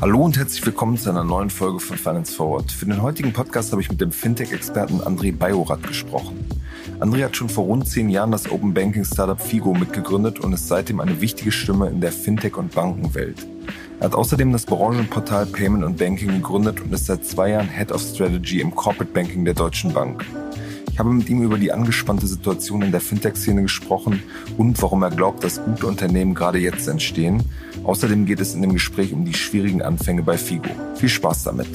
Hallo und herzlich willkommen zu einer neuen Folge von Finance Forward. Für den heutigen Podcast habe ich mit dem Fintech-Experten André Bajorat gesprochen. André hat schon vor rund zehn Jahren das Open Banking Startup Figo mitgegründet und ist seitdem eine wichtige Stimme in der Fintech- und Bankenwelt. Er hat außerdem das Branchenportal Payment und Banking gegründet und ist seit zwei Jahren Head of Strategy im Corporate Banking der Deutschen Bank. Ich habe mit ihm über die angespannte Situation in der Fintech-Szene gesprochen und warum er glaubt, dass gute Unternehmen gerade jetzt entstehen. Außerdem geht es in dem Gespräch um die schwierigen Anfänge bei Figo. Viel Spaß damit.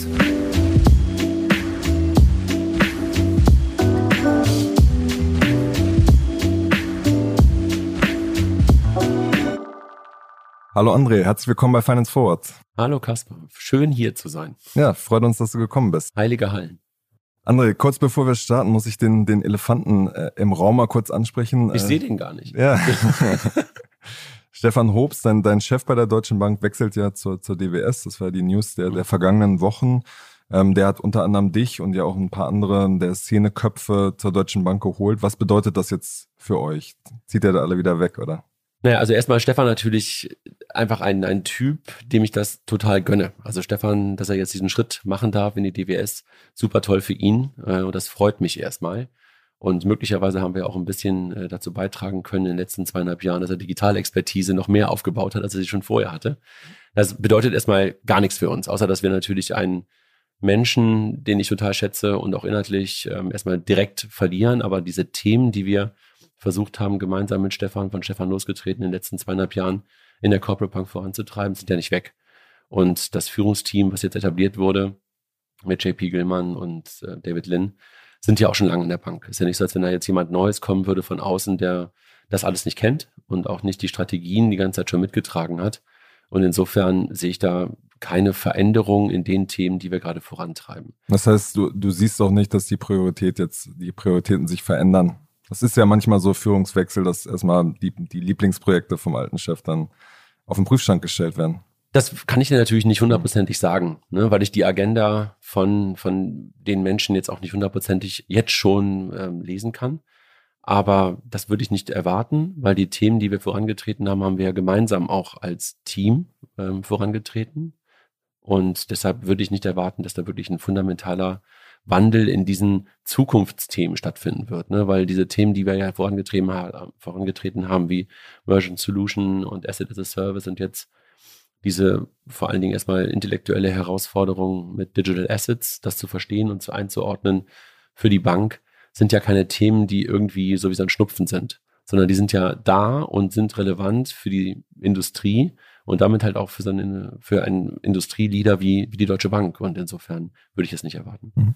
Hallo André, herzlich willkommen bei Finance Forward. Hallo Kasper, schön hier zu sein. Ja, freut uns, dass du gekommen bist. Heilige Hallen. André, kurz bevor wir starten, muss ich den, den Elefanten äh, im Raum mal kurz ansprechen. Ich äh, sehe den gar nicht. Ja. Stefan Hobbs, dein, dein Chef bei der Deutschen Bank, wechselt ja zur, zur DWS. Das war die News der, der vergangenen Wochen. Ähm, der hat unter anderem dich und ja auch ein paar andere der Szeneköpfe zur Deutschen Bank geholt. Was bedeutet das jetzt für euch? Zieht er da alle wieder weg, oder? Naja, also erstmal Stefan natürlich einfach ein, ein Typ, dem ich das total gönne. Also Stefan, dass er jetzt diesen Schritt machen darf in die DWS, super toll für ihn äh, und das freut mich erstmal. Und möglicherweise haben wir auch ein bisschen äh, dazu beitragen können in den letzten zweieinhalb Jahren, dass er Digitalexpertise noch mehr aufgebaut hat, als er sie schon vorher hatte. Das bedeutet erstmal gar nichts für uns, außer dass wir natürlich einen Menschen, den ich total schätze und auch inhaltlich ähm, erstmal direkt verlieren. Aber diese Themen, die wir versucht haben, gemeinsam mit Stefan, von Stefan losgetreten, in den letzten zweieinhalb Jahren in der Corporate Bank voranzutreiben, sind ja nicht weg. Und das Führungsteam, was jetzt etabliert wurde, mit JP Gilman und äh, David Lynn, sind ja auch schon lange in der Bank. Ist ja nicht so, als wenn da jetzt jemand Neues kommen würde von außen, der das alles nicht kennt und auch nicht die Strategien die ganze Zeit schon mitgetragen hat. Und insofern sehe ich da keine Veränderung in den Themen, die wir gerade vorantreiben. Das heißt, du, du siehst auch nicht, dass die Priorität jetzt, die Prioritäten sich verändern. Das ist ja manchmal so Führungswechsel, dass erstmal die, die Lieblingsprojekte vom alten Chef dann auf den Prüfstand gestellt werden. Das kann ich dir natürlich nicht hundertprozentig sagen, ne, weil ich die Agenda von, von den Menschen jetzt auch nicht hundertprozentig jetzt schon ähm, lesen kann. Aber das würde ich nicht erwarten, weil die Themen, die wir vorangetreten haben, haben wir ja gemeinsam auch als Team ähm, vorangetreten. Und deshalb würde ich nicht erwarten, dass da wirklich ein fundamentaler Wandel in diesen Zukunftsthemen stattfinden wird, ne? weil diese Themen, die wir ja vorangetrieben, haben, vorangetreten haben, wie Merchant Solution und Asset as a Service und jetzt diese vor allen Dingen erstmal intellektuelle Herausforderung mit Digital Assets, das zu verstehen und zu einzuordnen für die Bank, sind ja keine Themen, die irgendwie so wie so ein Schnupfen sind, sondern die sind ja da und sind relevant für die Industrie und damit halt auch für, so eine, für einen Industrieleader wie, wie die Deutsche Bank. Und insofern würde ich es nicht erwarten. Mhm.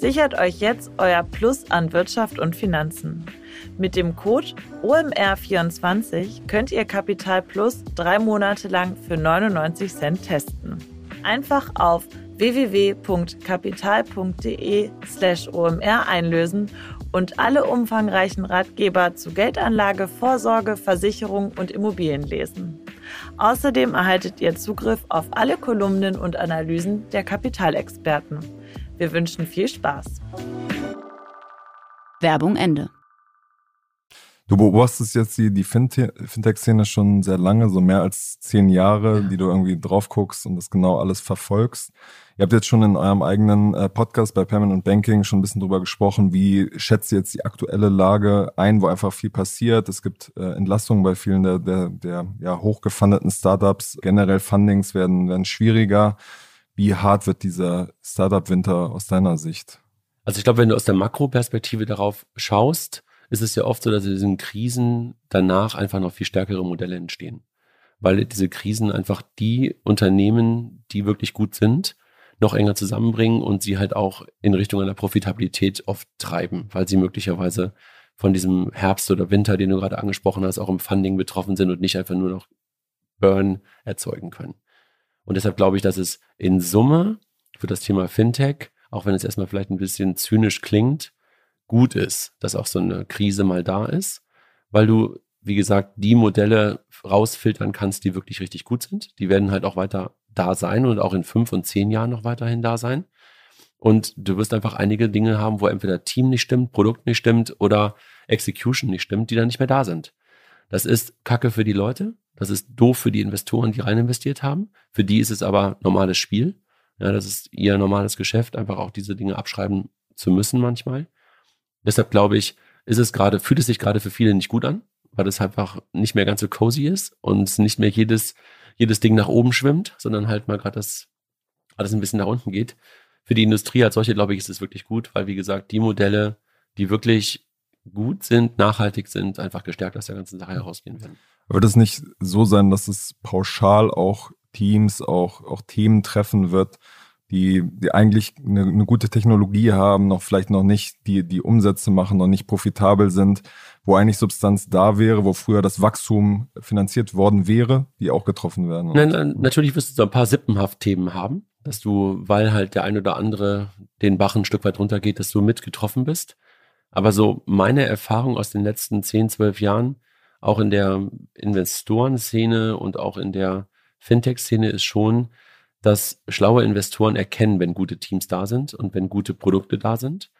Sichert euch jetzt euer Plus an Wirtschaft und Finanzen. Mit dem Code OMR24 könnt ihr Kapital Plus drei Monate lang für 99 Cent testen. Einfach auf www.kapital.de slash OMR einlösen und alle umfangreichen Ratgeber zu Geldanlage, Vorsorge, Versicherung und Immobilien lesen. Außerdem erhaltet ihr Zugriff auf alle Kolumnen und Analysen der Kapitalexperten. Wir wünschen viel Spaß. Werbung Ende. Du beobachtest jetzt die, die Fintech-Szene schon sehr lange, so mehr als zehn Jahre, ja. die du irgendwie drauf guckst und das genau alles verfolgst. Ihr habt jetzt schon in eurem eigenen äh, Podcast bei Permanent Banking schon ein bisschen drüber gesprochen. Wie schätzt ihr jetzt die aktuelle Lage ein, wo einfach viel passiert? Es gibt äh, Entlastungen bei vielen der, der, der ja, hochgefundeten Startups. Generell Fundings werden, werden schwieriger. Wie hart wird dieser Startup-Winter aus deiner Sicht? Also ich glaube, wenn du aus der Makroperspektive darauf schaust, ist es ja oft so, dass in diesen Krisen danach einfach noch viel stärkere Modelle entstehen. Weil diese Krisen einfach die Unternehmen, die wirklich gut sind, noch enger zusammenbringen und sie halt auch in Richtung einer Profitabilität oft treiben, weil sie möglicherweise von diesem Herbst oder Winter, den du gerade angesprochen hast, auch im Funding betroffen sind und nicht einfach nur noch Burn erzeugen können. Und deshalb glaube ich, dass es in Summe für das Thema Fintech, auch wenn es erstmal vielleicht ein bisschen zynisch klingt, gut ist, dass auch so eine Krise mal da ist, weil du, wie gesagt, die Modelle rausfiltern kannst, die wirklich richtig gut sind. Die werden halt auch weiter da sein und auch in fünf und zehn Jahren noch weiterhin da sein. Und du wirst einfach einige Dinge haben, wo entweder Team nicht stimmt, Produkt nicht stimmt oder Execution nicht stimmt, die dann nicht mehr da sind. Das ist Kacke für die Leute. Das ist doof für die Investoren, die rein investiert haben. Für die ist es aber normales Spiel. Ja, das ist ihr normales Geschäft, einfach auch diese Dinge abschreiben zu müssen manchmal. Deshalb glaube ich, ist es gerade, fühlt es sich gerade für viele nicht gut an, weil es einfach nicht mehr ganz so cozy ist und nicht mehr jedes, jedes Ding nach oben schwimmt, sondern halt mal gerade das alles ein bisschen nach unten geht für die Industrie als solche, glaube ich, ist es wirklich gut, weil, wie gesagt, die Modelle, die wirklich gut sind, nachhaltig sind, einfach gestärkt aus der ganzen Sache herausgehen werden. Wird es nicht so sein, dass es pauschal auch Teams, auch, auch Themen treffen wird, die, die eigentlich eine, eine gute Technologie haben, noch vielleicht noch nicht die, die Umsätze machen, noch nicht profitabel sind, wo eigentlich Substanz da wäre, wo früher das Wachstum finanziert worden wäre, die auch getroffen werden? Nein, natürlich wirst du so ein paar Sippenhaft-Themen haben, dass du, weil halt der ein oder andere den Bach ein Stück weit runtergeht, dass du mit getroffen bist. Aber so meine Erfahrung aus den letzten 10, 12 Jahren, auch in der Investorenszene und auch in der Fintech-Szene ist schon, dass schlaue Investoren erkennen, wenn gute Teams da sind und wenn gute Produkte da sind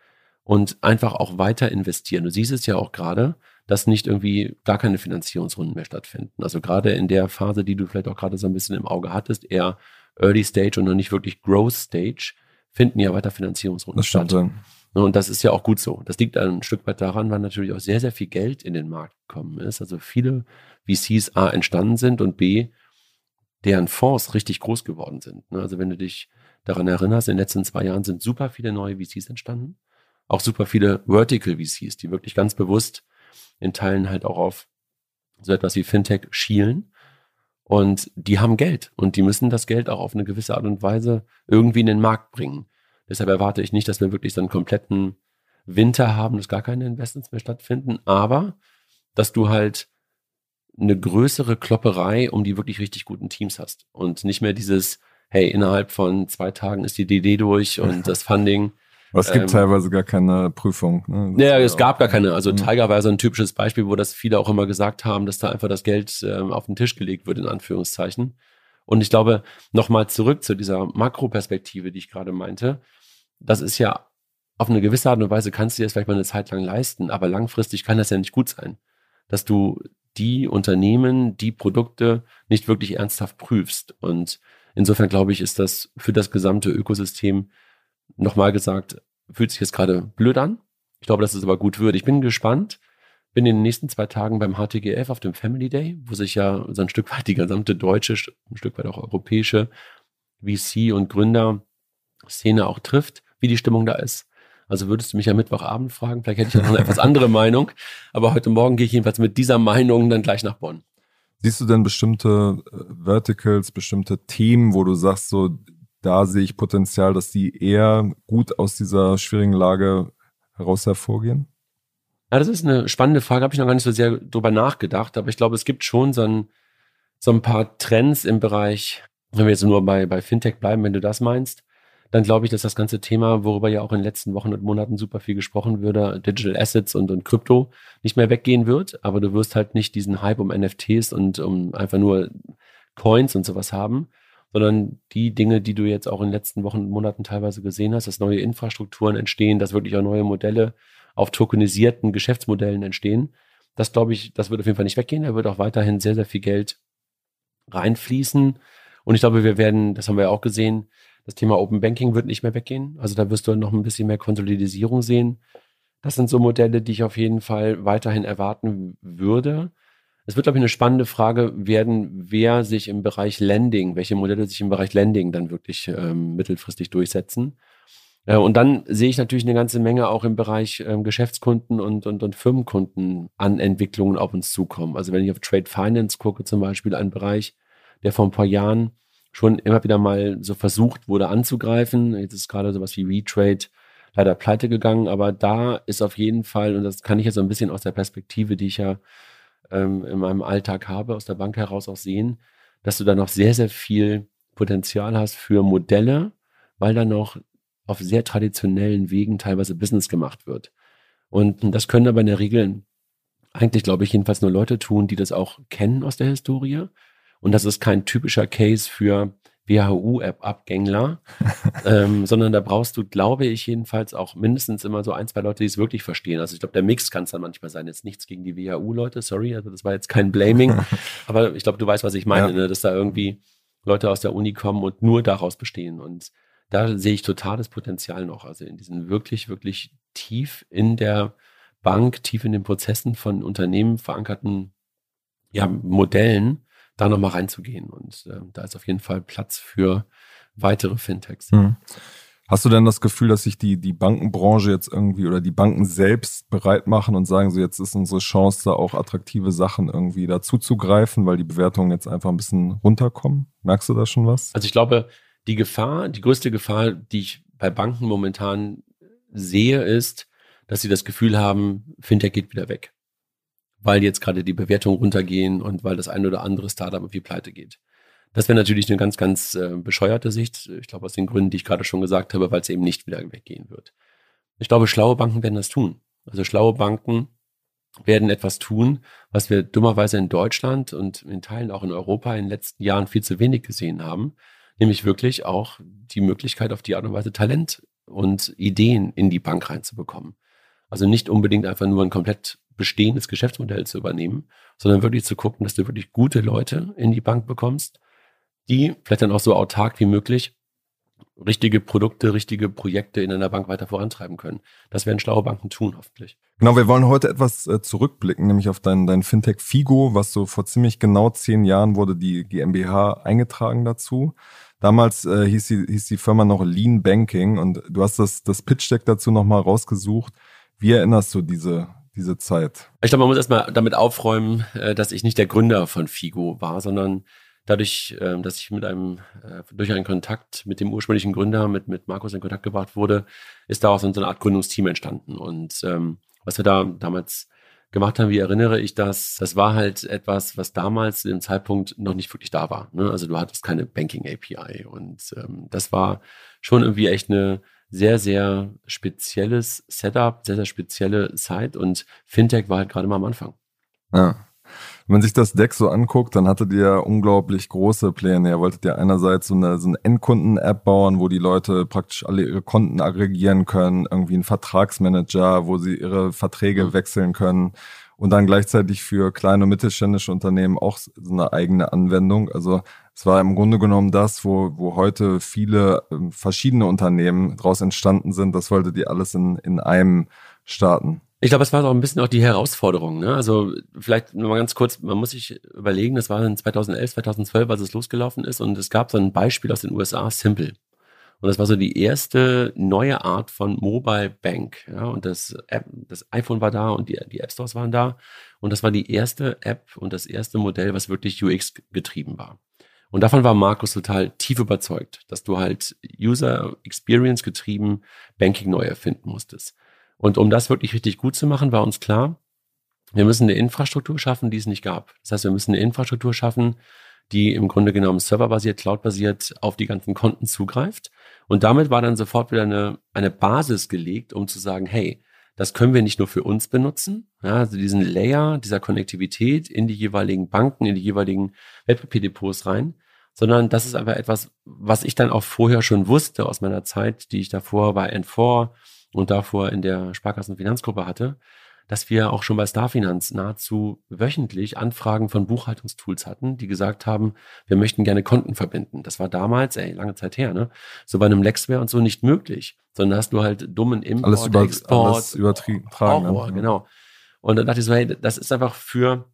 und einfach auch weiter investieren. Du siehst es ja auch gerade, dass nicht irgendwie gar keine Finanzierungsrunden mehr stattfinden. Also gerade in der Phase, die du vielleicht auch gerade so ein bisschen im Auge hattest, eher Early Stage und noch nicht wirklich Growth Stage, finden ja weiter Finanzierungsrunden das statt. Ja. Und das ist ja auch gut so. Das liegt ein Stück weit daran, weil natürlich auch sehr, sehr viel Geld in den Markt gekommen ist. Also viele VCs A entstanden sind und B, deren Fonds richtig groß geworden sind. Ne? Also wenn du dich daran erinnerst, in den letzten zwei Jahren sind super viele neue VCs entstanden. Auch super viele Vertical VCs, die wirklich ganz bewusst in Teilen halt auch auf so etwas wie Fintech schielen und die haben Geld und die müssen das Geld auch auf eine gewisse Art und Weise irgendwie in den Markt bringen. Deshalb erwarte ich nicht, dass wir wirklich so einen kompletten Winter haben, dass gar keine Investments mehr stattfinden, aber dass du halt eine größere Klopperei um die wirklich richtig guten Teams hast und nicht mehr dieses, hey, innerhalb von zwei Tagen ist die DD durch und das Funding aber es gibt ähm, teilweise gar keine Prüfung. Ne? Ja, es gab gar keine. Also mhm. Tiger war so ein typisches Beispiel, wo das viele auch immer gesagt haben, dass da einfach das Geld ähm, auf den Tisch gelegt wird, in Anführungszeichen. Und ich glaube, nochmal zurück zu dieser Makroperspektive, die ich gerade meinte. Das ist ja auf eine gewisse Art und Weise kannst du dir das vielleicht mal eine Zeit lang leisten, aber langfristig kann das ja nicht gut sein, dass du die Unternehmen, die Produkte nicht wirklich ernsthaft prüfst. Und insofern glaube ich, ist das für das gesamte Ökosystem nochmal gesagt, fühlt sich jetzt gerade blöd an. Ich glaube, dass es aber gut wird. Ich bin gespannt. Bin in den nächsten zwei Tagen beim HTGF auf dem Family Day, wo sich ja so ein Stück weit die gesamte deutsche, ein Stück weit auch europäische VC- und Gründerszene auch trifft, wie die Stimmung da ist. Also würdest du mich am Mittwochabend fragen, vielleicht hätte ich auch noch eine etwas andere Meinung. Aber heute Morgen gehe ich jedenfalls mit dieser Meinung dann gleich nach Bonn. Siehst du denn bestimmte äh, Verticals, bestimmte Themen, wo du sagst, so da sehe ich Potenzial, dass die eher gut aus dieser schwierigen Lage heraus hervorgehen? Ja, das ist eine spannende Frage, habe ich noch gar nicht so sehr drüber nachgedacht, aber ich glaube, es gibt schon so ein, so ein paar Trends im Bereich, wenn wir jetzt nur bei, bei Fintech bleiben, wenn du das meinst, dann glaube ich, dass das ganze Thema, worüber ja auch in den letzten Wochen und Monaten super viel gesprochen würde, Digital Assets und, und Krypto, nicht mehr weggehen wird. Aber du wirst halt nicht diesen Hype um NFTs und um einfach nur Coins und sowas haben, sondern die Dinge, die du jetzt auch in den letzten Wochen und Monaten teilweise gesehen hast, dass neue Infrastrukturen entstehen, dass wirklich auch neue Modelle auf tokenisierten Geschäftsmodellen entstehen. Das glaube ich, das wird auf jeden Fall nicht weggehen. Da wird auch weiterhin sehr, sehr viel Geld reinfließen. Und ich glaube, wir werden, das haben wir ja auch gesehen, das Thema Open Banking wird nicht mehr weggehen. Also da wirst du noch ein bisschen mehr Konsolidisierung sehen. Das sind so Modelle, die ich auf jeden Fall weiterhin erwarten würde. Es wird, glaube ich, eine spannende Frage werden, wer sich im Bereich Lending, welche Modelle sich im Bereich Lending dann wirklich ähm, mittelfristig durchsetzen. Äh, und dann sehe ich natürlich eine ganze Menge auch im Bereich ähm, Geschäftskunden und, und, und Firmenkunden an Entwicklungen auf uns zukommen. Also wenn ich auf Trade Finance gucke, zum Beispiel ein Bereich, der vor ein paar Jahren schon immer wieder mal so versucht wurde anzugreifen. Jetzt ist gerade sowas wie Retrade leider pleite gegangen, aber da ist auf jeden Fall, und das kann ich jetzt so ein bisschen aus der Perspektive, die ich ja ähm, in meinem Alltag habe, aus der Bank heraus auch sehen, dass du da noch sehr, sehr viel Potenzial hast für Modelle, weil da noch auf sehr traditionellen Wegen teilweise Business gemacht wird. Und das können aber in der Regel eigentlich, glaube ich, jedenfalls nur Leute tun, die das auch kennen aus der Historie. Und das ist kein typischer Case für WHU-App-Abgängler, ähm, sondern da brauchst du, glaube ich, jedenfalls auch mindestens immer so ein, zwei Leute, die es wirklich verstehen. Also ich glaube, der Mix kann es dann manchmal sein. Jetzt nichts gegen die WHU-Leute, sorry, also das war jetzt kein Blaming, aber ich glaube, du weißt, was ich meine, ja. ne? dass da irgendwie Leute aus der Uni kommen und nur daraus bestehen. Und da sehe ich totales Potenzial noch. Also in diesen wirklich, wirklich tief in der Bank, tief in den Prozessen von Unternehmen verankerten ja, Modellen, da nochmal reinzugehen. Und äh, da ist auf jeden Fall Platz für weitere Fintechs. Mhm. Hast du denn das Gefühl, dass sich die, die Bankenbranche jetzt irgendwie oder die Banken selbst bereit machen und sagen, so jetzt ist unsere Chance, da auch attraktive Sachen irgendwie dazuzugreifen, weil die Bewertungen jetzt einfach ein bisschen runterkommen? Merkst du da schon was? Also ich glaube, die Gefahr, die größte Gefahr, die ich bei Banken momentan sehe, ist, dass sie das Gefühl haben, Fintech geht wieder weg weil jetzt gerade die Bewertungen runtergehen und weil das ein oder andere Startup irgendwie pleite geht. Das wäre natürlich eine ganz, ganz äh, bescheuerte Sicht. Ich glaube, aus den Gründen, die ich gerade schon gesagt habe, weil es eben nicht wieder weggehen wird. Ich glaube, schlaue Banken werden das tun. Also schlaue Banken werden etwas tun, was wir dummerweise in Deutschland und in Teilen auch in Europa in den letzten Jahren viel zu wenig gesehen haben. Nämlich wirklich auch die Möglichkeit, auf die Art und Weise Talent und Ideen in die Bank reinzubekommen. Also nicht unbedingt einfach nur ein komplett bestehendes Geschäftsmodell zu übernehmen, sondern wirklich zu gucken, dass du wirklich gute Leute in die Bank bekommst, die vielleicht dann auch so autark wie möglich richtige Produkte, richtige Projekte in einer Bank weiter vorantreiben können. Das werden schlaue Banken tun, hoffentlich. Genau, wir wollen heute etwas äh, zurückblicken, nämlich auf dein, dein Fintech Figo, was so vor ziemlich genau zehn Jahren wurde die GmbH eingetragen dazu. Damals äh, hieß, die, hieß die Firma noch Lean Banking und du hast das, das Pitch Deck dazu nochmal rausgesucht. Wie erinnerst du diese, diese Zeit? Ich glaube, man muss erstmal damit aufräumen, äh, dass ich nicht der Gründer von Figo war, sondern dadurch, ähm, dass ich mit einem, äh, durch einen Kontakt mit dem ursprünglichen Gründer, mit, mit Markus in Kontakt gebracht wurde, ist daraus so eine Art Gründungsteam entstanden. Und ähm, was wir da damals gemacht haben, wie erinnere ich das? Das war halt etwas, was damals zu dem Zeitpunkt noch nicht wirklich da war. Ne? Also du hattest keine Banking API und ähm, das war schon irgendwie echt eine sehr, sehr spezielles Setup, sehr, sehr spezielle Zeit und Fintech war halt gerade mal am Anfang. Ja. Wenn man sich das Deck so anguckt, dann hattet ihr unglaublich große Pläne. Ihr wolltet ja einerseits so eine, so eine Endkunden-App bauen, wo die Leute praktisch alle ihre Konten aggregieren können, irgendwie ein Vertragsmanager, wo sie ihre Verträge mhm. wechseln können und dann gleichzeitig für kleine und mittelständische Unternehmen auch so eine eigene Anwendung. Also es war im Grunde genommen das, wo, wo heute viele äh, verschiedene Unternehmen daraus entstanden sind. Das wolltet ihr alles in, in einem starten. Ich glaube, es war auch ein bisschen auch die Herausforderung. Ne? Also vielleicht nur mal ganz kurz, man muss sich überlegen, das war in 2011, 2012, als es losgelaufen ist und es gab so ein Beispiel aus den USA, Simple. Und das war so die erste neue Art von Mobile Bank. Ja, und das, App, das iPhone war da und die, die App Stores waren da. Und das war die erste App und das erste Modell, was wirklich UX getrieben war. Und davon war Markus total tief überzeugt, dass du halt User Experience getrieben Banking neu erfinden musstest. Und um das wirklich richtig gut zu machen, war uns klar, wir müssen eine Infrastruktur schaffen, die es nicht gab. Das heißt, wir müssen eine Infrastruktur schaffen, die im Grunde genommen serverbasiert, cloudbasiert auf die ganzen Konten zugreift. Und damit war dann sofort wieder eine, eine Basis gelegt, um zu sagen, hey, das können wir nicht nur für uns benutzen, ja, also diesen Layer dieser Konnektivität in die jeweiligen Banken, in die jeweiligen Wertpapierdepots rein, sondern das ist einfach etwas, was ich dann auch vorher schon wusste aus meiner Zeit, die ich davor bei N4 und davor in der Sparkassenfinanzgruppe hatte, dass wir auch schon bei Starfinanz nahezu wöchentlich Anfragen von Buchhaltungstools hatten, die gesagt haben, wir möchten gerne Konten verbinden. Das war damals, ey, lange Zeit her, ne? So bei einem Lexware und so nicht möglich, sondern hast du halt dummen Import, alles über, Export, alles übertragen. Horror, genau. Und dann dachte ich so, hey, das ist einfach für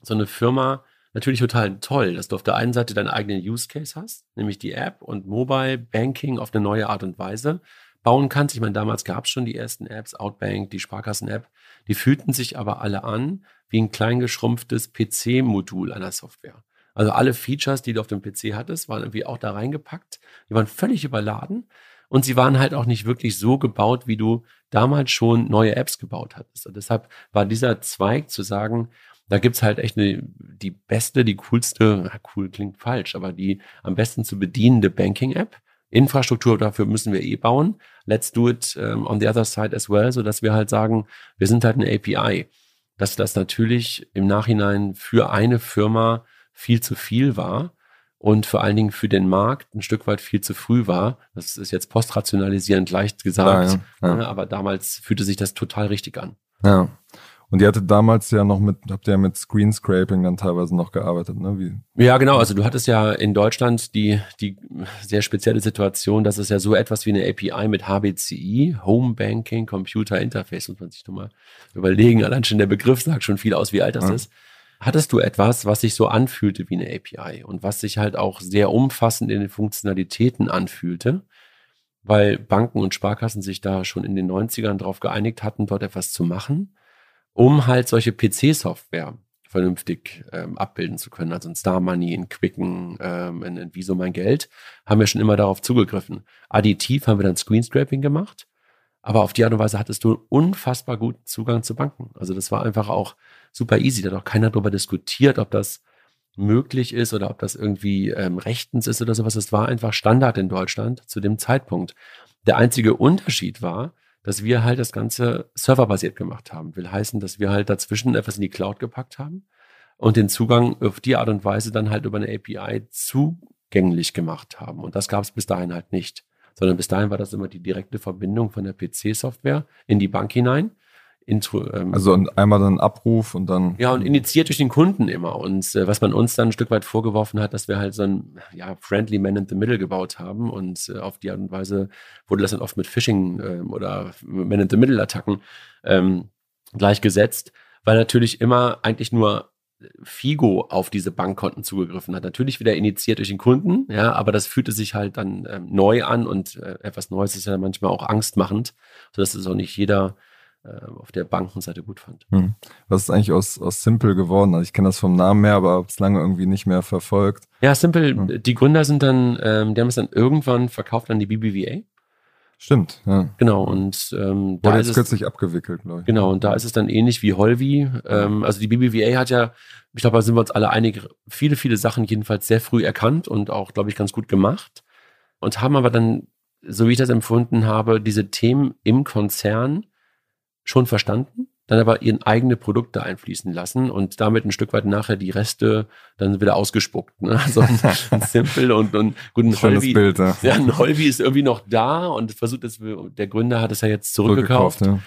so eine Firma natürlich total toll, dass du auf der einen Seite deinen eigenen Use Case hast, nämlich die App und Mobile Banking auf eine neue Art und Weise bauen kannst. Ich meine, damals gab es schon die ersten Apps, Outbank, die Sparkassen-App. Die fühlten sich aber alle an wie ein kleingeschrumpftes PC-Modul einer Software. Also alle Features, die du auf dem PC hattest, waren irgendwie auch da reingepackt. Die waren völlig überladen und sie waren halt auch nicht wirklich so gebaut, wie du damals schon neue Apps gebaut hattest. Und deshalb war dieser Zweig zu sagen, Da gibt's halt echt eine, die beste, die coolste, na, cool klingt falsch, aber die am besten zu bedienende Banking-App. Infrastruktur dafür müssen wir eh bauen. Let's do it um, on the other side as well, so dass wir halt sagen, wir sind halt eine API. Dass das natürlich im Nachhinein für eine Firma viel zu viel war und vor allen Dingen für den Markt ein Stück weit viel zu früh war. Das ist jetzt postrationalisierend leicht gesagt, ja, ja, ja. aber damals fühlte sich das total richtig an. Ja. Und ihr hattet damals ja noch mit, habt ihr ja mit Screen Scraping dann teilweise noch gearbeitet, ne? Wie? Ja, genau. Also du hattest ja in Deutschland die, die sehr spezielle Situation, dass es ja so etwas wie eine API mit HBCI, Home Banking Computer Interface, muss man sich nochmal überlegen. Allein schon der Begriff sagt schon viel aus, wie alt das ja. ist. Hattest du etwas, was sich so anfühlte wie eine API und was sich halt auch sehr umfassend in den Funktionalitäten anfühlte? Weil Banken und Sparkassen sich da schon in den 90ern darauf geeinigt hatten, dort etwas zu machen um halt solche PC-Software vernünftig ähm, abbilden zu können. Also in Star Money, in Quicken, ähm, in, in Wieso mein Geld, haben wir schon immer darauf zugegriffen. Additiv haben wir dann Screenscraping gemacht, aber auf die Art und Weise hattest du unfassbar guten Zugang zu Banken. Also das war einfach auch super easy. Da hat auch keiner darüber diskutiert, ob das möglich ist oder ob das irgendwie ähm, rechtens ist oder sowas. Es war einfach Standard in Deutschland zu dem Zeitpunkt. Der einzige Unterschied war, dass wir halt das Ganze serverbasiert gemacht haben. Will heißen, dass wir halt dazwischen etwas in die Cloud gepackt haben und den Zugang auf die Art und Weise dann halt über eine API zugänglich gemacht haben. Und das gab es bis dahin halt nicht. Sondern bis dahin war das immer die direkte Verbindung von der PC-Software in die Bank hinein Intro, ähm, also einmal dann Abruf und dann. Ja, und initiiert durch den Kunden immer. Und äh, was man uns dann ein Stück weit vorgeworfen hat, dass wir halt so ein ja, friendly Man in the Middle gebaut haben. Und äh, auf die Art und Weise wurde das dann oft mit Phishing äh, oder Man in the Middle Attacken ähm, gleichgesetzt, weil natürlich immer eigentlich nur Figo auf diese Bankkonten zugegriffen hat. Natürlich wieder initiiert durch den Kunden, ja, aber das fühlte sich halt dann ähm, neu an und äh, etwas Neues ist ja manchmal auch angstmachend, sodass es auch nicht jeder auf der Bankenseite gut fand. Hm. Was ist eigentlich aus, aus Simple geworden? Also ich kenne das vom Namen her, aber habe es lange irgendwie nicht mehr verfolgt. Ja, Simple, hm. die Gründer sind dann, ähm, die haben es dann irgendwann verkauft an die BBVA. Stimmt, ja. Genau, und ähm, da Wurde ist jetzt kürzlich abgewickelt, glaube ich. Genau, und da ist es dann ähnlich wie Holvi. Ähm, also die BBVA hat ja, ich glaube, da sind wir uns alle einig, viele, viele Sachen jedenfalls sehr früh erkannt und auch, glaube ich, ganz gut gemacht. Und haben aber dann, so wie ich das empfunden habe, diese Themen im Konzern schon verstanden, dann aber ihren eigene Produkte einfließen lassen und damit ein Stück weit nachher die Reste dann wieder ausgespuckt. Ne? Also ein Simple und, und gut, ein Holvi, Bild, ja. ja. ein Holvi ist irgendwie noch da und versucht es, der Gründer hat es ja jetzt zurückgekauft. Ja.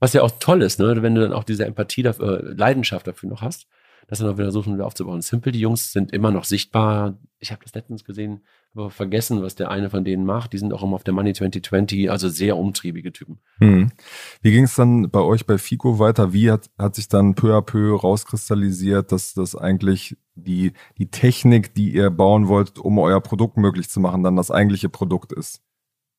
Was ja auch toll ist, ne? wenn du dann auch diese Empathie dafür, äh, Leidenschaft dafür noch hast, das dann auch wieder versuchen, wieder aufzubauen. Simple, die Jungs sind immer noch sichtbar. Ich habe das letztens gesehen, vergessen, was der eine von denen macht. Die sind auch immer auf der Money 2020, also sehr umtriebige Typen. Hm. Wie ging es dann bei euch bei FICO weiter? Wie hat, hat sich dann peu à peu rauskristallisiert, dass das eigentlich die, die Technik, die ihr bauen wollt, um euer Produkt möglich zu machen, dann das eigentliche Produkt ist?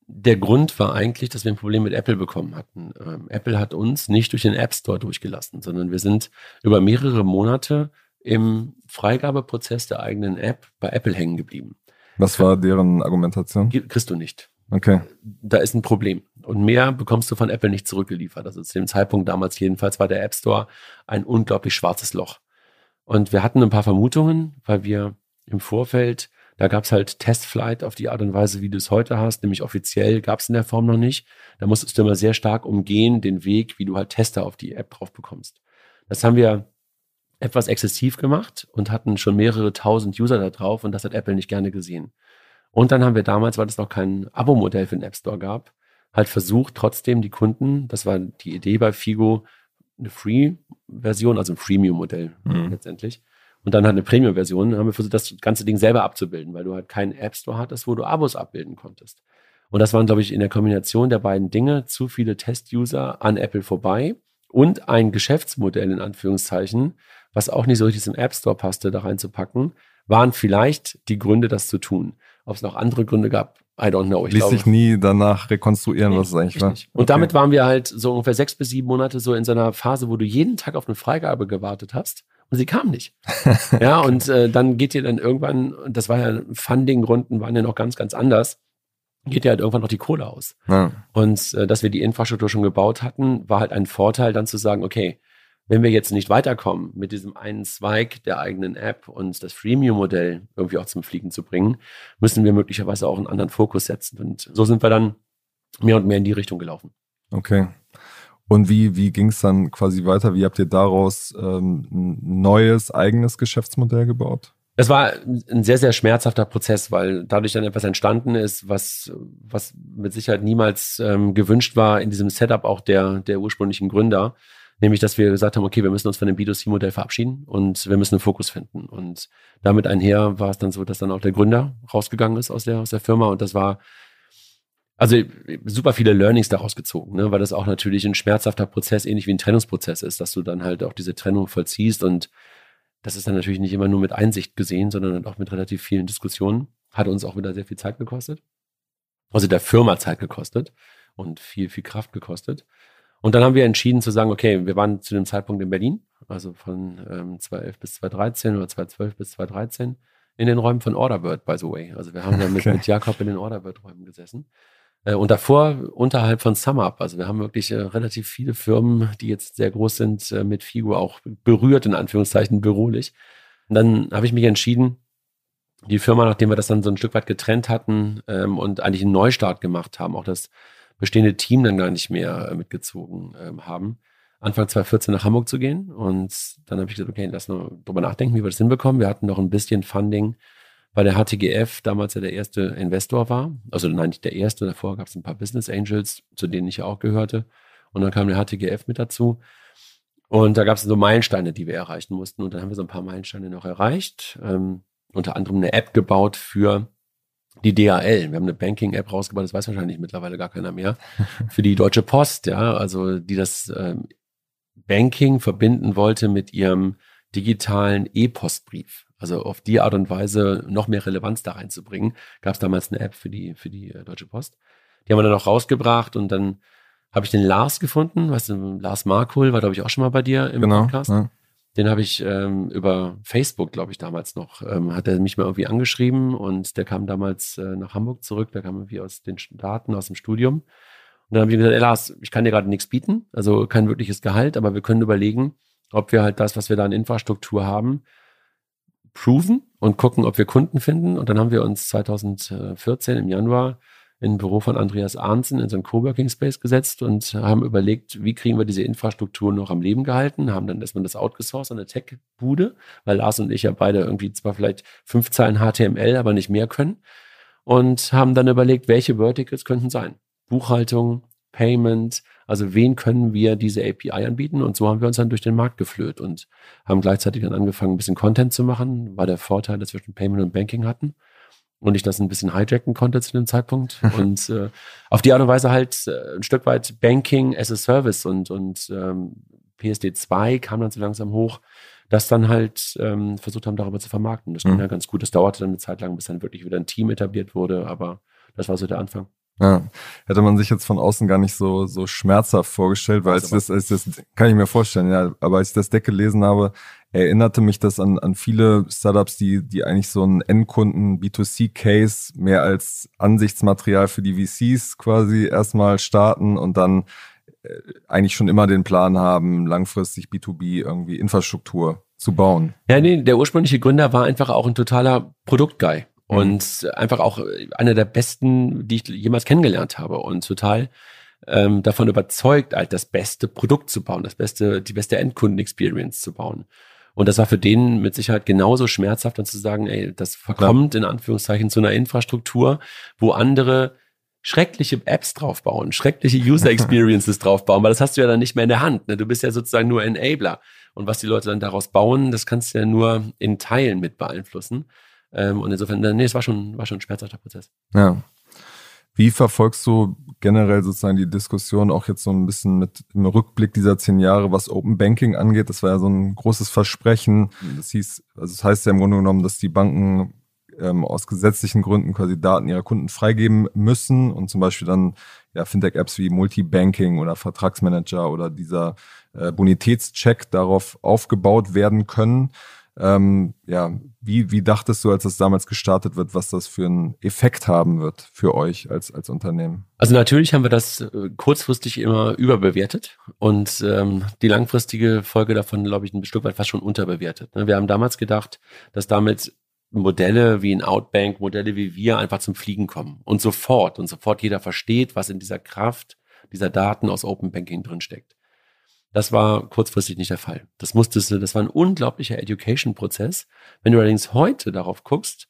Der Grund war eigentlich, dass wir ein Problem mit Apple bekommen hatten. Ähm, Apple hat uns nicht durch den App Store durchgelassen, sondern wir sind über mehrere Monate im Freigabeprozess der eigenen App bei Apple hängen geblieben. Was war deren Argumentation? Kriegst du nicht. Okay. Da ist ein Problem. Und mehr bekommst du von Apple nicht zurückgeliefert. Also zu dem Zeitpunkt damals jedenfalls war der App Store ein unglaublich schwarzes Loch. Und wir hatten ein paar Vermutungen, weil wir im Vorfeld, da gab es halt Testflight auf die Art und Weise, wie du es heute hast, nämlich offiziell gab es in der Form noch nicht. Da musstest du immer sehr stark umgehen, den Weg, wie du halt Tester auf die App drauf bekommst. Das haben wir etwas exzessiv gemacht und hatten schon mehrere tausend User da drauf und das hat Apple nicht gerne gesehen. Und dann haben wir damals, weil es noch kein Abo-Modell für den App Store gab, halt versucht, trotzdem die Kunden, das war die Idee bei Figo, eine Free-Version, also ein Freemium-Modell mhm. letztendlich. Und dann halt eine Premium-Version, haben wir versucht, das ganze Ding selber abzubilden, weil du halt keinen App Store hattest, wo du Abos abbilden konntest. Und das waren, glaube ich, in der Kombination der beiden Dinge zu viele Test-User an Apple vorbei und ein Geschäftsmodell in Anführungszeichen, was auch nicht so richtig zum App Store passte, da reinzupacken, waren vielleicht die Gründe, das zu tun. Ob es noch andere Gründe gab, I don't know. Ich Ließ glaube, sich nie danach rekonstruieren, nee, was es eigentlich war. Und okay. damit waren wir halt so ungefähr sechs bis sieben Monate so in so einer Phase, wo du jeden Tag auf eine Freigabe gewartet hast und sie kam nicht. ja, und äh, dann geht dir dann irgendwann, das war ja, Funding-Runden waren ja noch ganz, ganz anders, geht ja halt irgendwann noch die Kohle aus. Ja. Und äh, dass wir die Infrastruktur schon gebaut hatten, war halt ein Vorteil, dann zu sagen, okay, wenn wir jetzt nicht weiterkommen, mit diesem einen Zweig der eigenen App und das Freemium-Modell irgendwie auch zum Fliegen zu bringen, müssen wir möglicherweise auch einen anderen Fokus setzen. Und so sind wir dann mehr und mehr in die Richtung gelaufen. Okay. Und wie, wie ging es dann quasi weiter? Wie habt ihr daraus ähm, ein neues, eigenes Geschäftsmodell gebaut? Es war ein sehr, sehr schmerzhafter Prozess, weil dadurch dann etwas entstanden ist, was, was mit Sicherheit niemals ähm, gewünscht war in diesem Setup auch der, der ursprünglichen Gründer. Nämlich, dass wir gesagt haben, okay, wir müssen uns von dem B2C-Modell verabschieden und wir müssen einen Fokus finden. Und damit einher war es dann so, dass dann auch der Gründer rausgegangen ist aus der, aus der Firma. Und das war also super viele Learnings daraus gezogen, ne? weil das auch natürlich ein schmerzhafter Prozess, ähnlich wie ein Trennungsprozess ist, dass du dann halt auch diese Trennung vollziehst und das ist dann natürlich nicht immer nur mit Einsicht gesehen, sondern auch mit relativ vielen Diskussionen. Hat uns auch wieder sehr viel Zeit gekostet. Also der Firma Zeit gekostet und viel, viel Kraft gekostet. Und dann haben wir entschieden zu sagen, okay, wir waren zu dem Zeitpunkt in Berlin, also von ähm, 2011 bis 2013 oder 2012 bis 2013 in den Räumen von Orderbird, by the way. Also wir haben da mit, okay. mit Jakob in den Orderbird-Räumen gesessen. Äh, und davor unterhalb von SumUp. Also wir haben wirklich äh, relativ viele Firmen, die jetzt sehr groß sind, äh, mit Figo auch berührt, in Anführungszeichen, bürolich. Und dann habe ich mich entschieden, die Firma, nachdem wir das dann so ein Stück weit getrennt hatten ähm, und eigentlich einen Neustart gemacht haben, auch das bestehende Team dann gar nicht mehr äh, mitgezogen ähm, haben, Anfang 2014 nach Hamburg zu gehen. Und dann habe ich gesagt, okay, lass nur drüber nachdenken, wie wir das hinbekommen. Wir hatten noch ein bisschen Funding weil der HTGF damals ja der erste Investor war. Also nein, nicht der erste, davor gab es ein paar Business Angels, zu denen ich auch gehörte. Und dann kam der HTGF mit dazu. Und da gab es so Meilensteine, die wir erreichen mussten. Und dann haben wir so ein paar Meilensteine noch erreicht. Ähm, unter anderem eine App gebaut für die DHL. Wir haben eine Banking-App rausgebaut, das weiß wahrscheinlich mittlerweile gar keiner mehr. Für die Deutsche Post, ja, also die das ähm, Banking verbinden wollte mit ihrem digitalen E-Postbrief. Also auf die Art und Weise noch mehr Relevanz da reinzubringen, gab es damals eine App für die, für die äh, Deutsche Post. Die haben wir dann auch rausgebracht und dann habe ich den Lars gefunden, weißt du, Lars Markul war, glaube ich, auch schon mal bei dir im genau, Podcast. Ja. Den habe ich ähm, über Facebook, glaube ich, damals noch, ähm, hat er mich mal irgendwie angeschrieben und der kam damals äh, nach Hamburg zurück, der kam irgendwie aus den Staaten, aus dem Studium. Und dann habe ich gesagt, ey Lars, ich kann dir gerade nichts bieten, also kein wirkliches Gehalt, aber wir können überlegen, ob wir halt das, was wir da an Infrastruktur haben, proven und gucken, ob wir Kunden finden. Und dann haben wir uns 2014 im Januar in ein Büro von Andreas Arnzen in so einen Coworking Space gesetzt und haben überlegt, wie kriegen wir diese Infrastruktur noch am Leben gehalten, haben dann erstmal das outgesourced an eine Tech-Bude, weil Lars und ich ja beide irgendwie zwar vielleicht fünf Zeilen HTML, aber nicht mehr können und haben dann überlegt, welche Verticals könnten sein. Buchhaltung, Payment, also wen können wir diese API anbieten? Und so haben wir uns dann durch den Markt geflöht und haben gleichzeitig dann angefangen, ein bisschen Content zu machen, war der Vorteil, dass wir schon Payment und Banking hatten und ich das ein bisschen hijacken konnte zu dem Zeitpunkt. und äh, auf die Art und Weise halt äh, ein Stück weit Banking as a Service und, und ähm, PSD 2 kam dann so langsam hoch, das dann halt ähm, versucht haben, darüber zu vermarkten. Das ging mhm. ja ganz gut. Das dauerte dann eine Zeit lang, bis dann wirklich wieder ein Team etabliert wurde, aber das war so der Anfang. Ja, hätte man sich jetzt von außen gar nicht so, so schmerzhaft vorgestellt, weil als das, als das, kann ich mir vorstellen, ja, aber als ich das Deck gelesen habe, erinnerte mich das an, an viele Startups, die, die eigentlich so einen Endkunden B2C-Case mehr als Ansichtsmaterial für die VCs quasi erstmal starten und dann äh, eigentlich schon immer den Plan haben, langfristig B2B irgendwie Infrastruktur zu bauen. Ja, nee, der ursprüngliche Gründer war einfach auch ein totaler Produktguy. Mhm. Und einfach auch einer der besten, die ich jemals kennengelernt habe und total ähm, davon überzeugt, halt das beste Produkt zu bauen, das beste, die beste Endkunden-Experience zu bauen. Und das war für den mit Sicherheit genauso schmerzhaft, dann zu sagen, ey, das verkommt in Anführungszeichen zu einer Infrastruktur, wo andere schreckliche Apps draufbauen, schreckliche User Experiences draufbauen, weil das hast du ja dann nicht mehr in der Hand. Ne? Du bist ja sozusagen nur Enabler. Und was die Leute dann daraus bauen, das kannst du ja nur in Teilen mit beeinflussen. Ähm, und insofern, nee, es war schon, war schon ein schmerzhafter Prozess. Ja. Wie verfolgst du generell sozusagen die Diskussion auch jetzt so ein bisschen mit im Rückblick dieser zehn Jahre, was Open Banking angeht? Das war ja so ein großes Versprechen. Das hieß, also das heißt ja im Grunde genommen, dass die Banken ähm, aus gesetzlichen Gründen quasi Daten ihrer Kunden freigeben müssen und zum Beispiel dann ja Fintech-Apps wie Multibanking oder Vertragsmanager oder dieser äh, Bonitätscheck darauf aufgebaut werden können. Ähm, ja, wie, wie dachtest du, als das damals gestartet wird, was das für einen Effekt haben wird für euch als, als Unternehmen? Also natürlich haben wir das äh, kurzfristig immer überbewertet und ähm, die langfristige Folge davon, glaube ich, ein Stück weit fast schon unterbewertet. Ne? Wir haben damals gedacht, dass damit Modelle wie ein Outbank, Modelle wie wir einfach zum Fliegen kommen und sofort und sofort jeder versteht, was in dieser Kraft dieser Daten aus Open Banking drin steckt. Das war kurzfristig nicht der Fall. Das musstest das war ein unglaublicher Education-Prozess. Wenn du allerdings heute darauf guckst,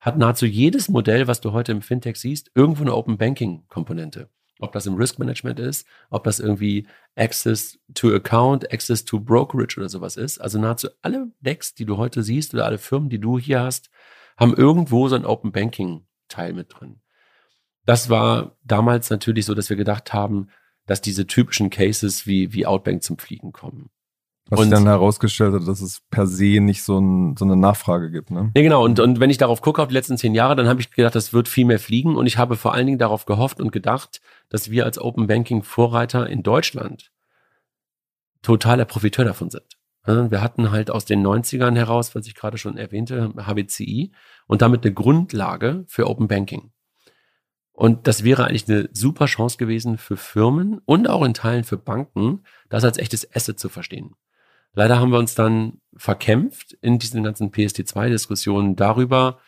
hat nahezu jedes Modell, was du heute im Fintech siehst, irgendwo eine Open Banking-Komponente. Ob das im Risk Management ist, ob das irgendwie Access to Account, Access to Brokerage oder sowas ist. Also nahezu alle Decks, die du heute siehst oder alle Firmen, die du hier hast, haben irgendwo so ein Open Banking Teil mit drin. Das war damals natürlich so, dass wir gedacht haben, dass diese typischen Cases wie, wie Outbank zum Fliegen kommen. Was und, dann herausgestellt hat, dass es per se nicht so, ein, so eine Nachfrage gibt. Ne? Ja, genau. Und, und wenn ich darauf gucke, auf die letzten zehn Jahre, dann habe ich gedacht, das wird viel mehr fliegen. Und ich habe vor allen Dingen darauf gehofft und gedacht, dass wir als Open Banking Vorreiter in Deutschland totaler Profiteur davon sind. Wir hatten halt aus den 90ern heraus, was ich gerade schon erwähnte, HBCI und damit eine Grundlage für Open Banking. Und das wäre eigentlich eine super Chance gewesen für Firmen und auch in Teilen für Banken, das als echtes Asset zu verstehen. Leider haben wir uns dann verkämpft in diesen ganzen PSD2-Diskussionen darüber,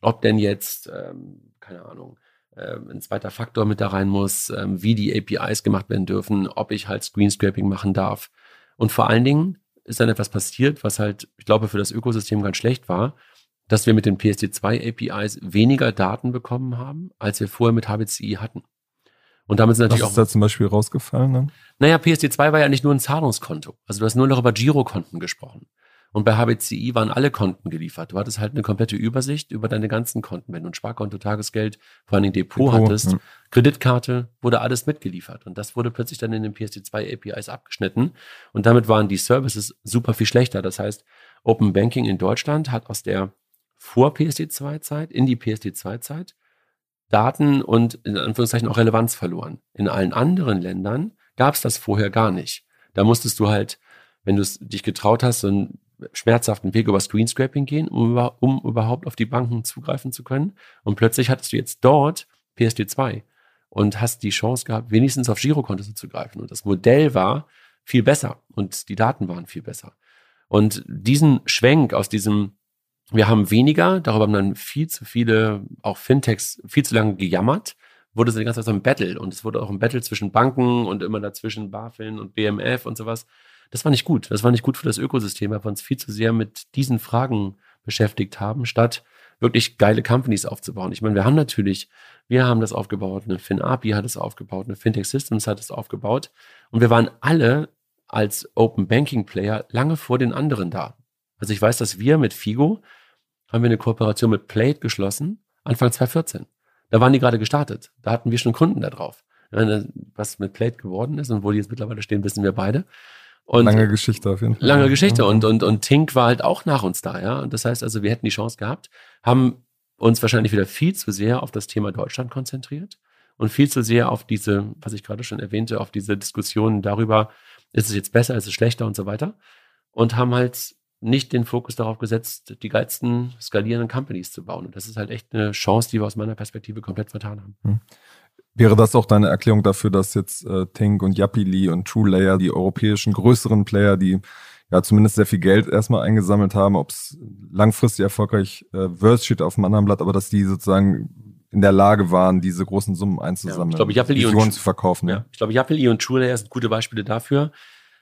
ob denn jetzt, ähm, keine Ahnung, äh, ein zweiter Faktor mit da rein muss, ähm, wie die APIs gemacht werden dürfen, ob ich halt Screenscraping machen darf. Und vor allen Dingen ist dann etwas passiert, was halt, ich glaube, für das Ökosystem ganz schlecht war dass wir mit den PSD2 APIs weniger Daten bekommen haben, als wir vorher mit HBCI hatten. Und damit sind natürlich Was ist auch. da zum Beispiel rausgefallen dann? Naja, PSD2 war ja nicht nur ein Zahlungskonto. Also du hast nur noch über Girokonten gesprochen. Und bei HBCI waren alle Konten geliefert. Du hattest halt eine komplette Übersicht über deine ganzen Konten. Wenn du ein Sparkonto, Tagesgeld, vor allem Depot, Depot hattest, ja. Kreditkarte, wurde alles mitgeliefert. Und das wurde plötzlich dann in den PSD2 APIs abgeschnitten. Und damit waren die Services super viel schlechter. Das heißt, Open Banking in Deutschland hat aus der vor PSD2-Zeit in die PSD2-Zeit Daten und in Anführungszeichen auch Relevanz verloren. In allen anderen Ländern gab es das vorher gar nicht. Da musstest du halt, wenn du dich getraut hast, so einen schmerzhaften Weg über Screenscraping gehen, um, um überhaupt auf die Banken zugreifen zu können. Und plötzlich hattest du jetzt dort PSD2 und hast die Chance gehabt, wenigstens auf Girokonto zuzugreifen. Und das Modell war viel besser und die Daten waren viel besser. Und diesen Schwenk aus diesem wir haben weniger, darüber haben dann viel zu viele, auch Fintechs, viel zu lange gejammert. Wurde so die ganze Zeit so ein Battle und es wurde auch ein Battle zwischen Banken und immer dazwischen BaFin und BMF und sowas. Das war nicht gut. Das war nicht gut für das Ökosystem, weil wir uns viel zu sehr mit diesen Fragen beschäftigt haben, statt wirklich geile Companies aufzubauen. Ich meine, wir haben natürlich, wir haben das aufgebaut, eine FinAPI hat es aufgebaut, eine Fintech Systems hat es aufgebaut und wir waren alle als Open Banking Player lange vor den anderen da. Also ich weiß, dass wir mit Figo haben wir eine Kooperation mit Plate geschlossen, Anfang 2014. Da waren die gerade gestartet. Da hatten wir schon Kunden da drauf. Was mit Plate geworden ist und wo die jetzt mittlerweile stehen, wissen wir beide. Und lange Geschichte auf jeden Fall. Lange Geschichte. Und, und, und Tink war halt auch nach uns da, ja. Und das heißt also, wir hätten die Chance gehabt, haben uns wahrscheinlich wieder viel zu sehr auf das Thema Deutschland konzentriert und viel zu sehr auf diese, was ich gerade schon erwähnte, auf diese Diskussionen darüber, ist es jetzt besser, ist es schlechter und so weiter. Und haben halt nicht den Fokus darauf gesetzt, die geilsten skalierenden Companies zu bauen. Und das ist halt echt eine Chance, die wir aus meiner Perspektive komplett vertan haben. Hm. Wäre das auch deine Erklärung dafür, dass jetzt äh, Tink und Yapili und TrueLayer, die europäischen größeren Player, die ja zumindest sehr viel Geld erstmal eingesammelt haben, ob es langfristig erfolgreich äh, Verse steht auf dem anderen Blatt, aber dass die sozusagen in der Lage waren, diese großen Summen einzusammeln, ja, ich glaube, Yapili und zu verkaufen. Ja. Ich glaube, Yapili und TrueLayer sind gute Beispiele dafür,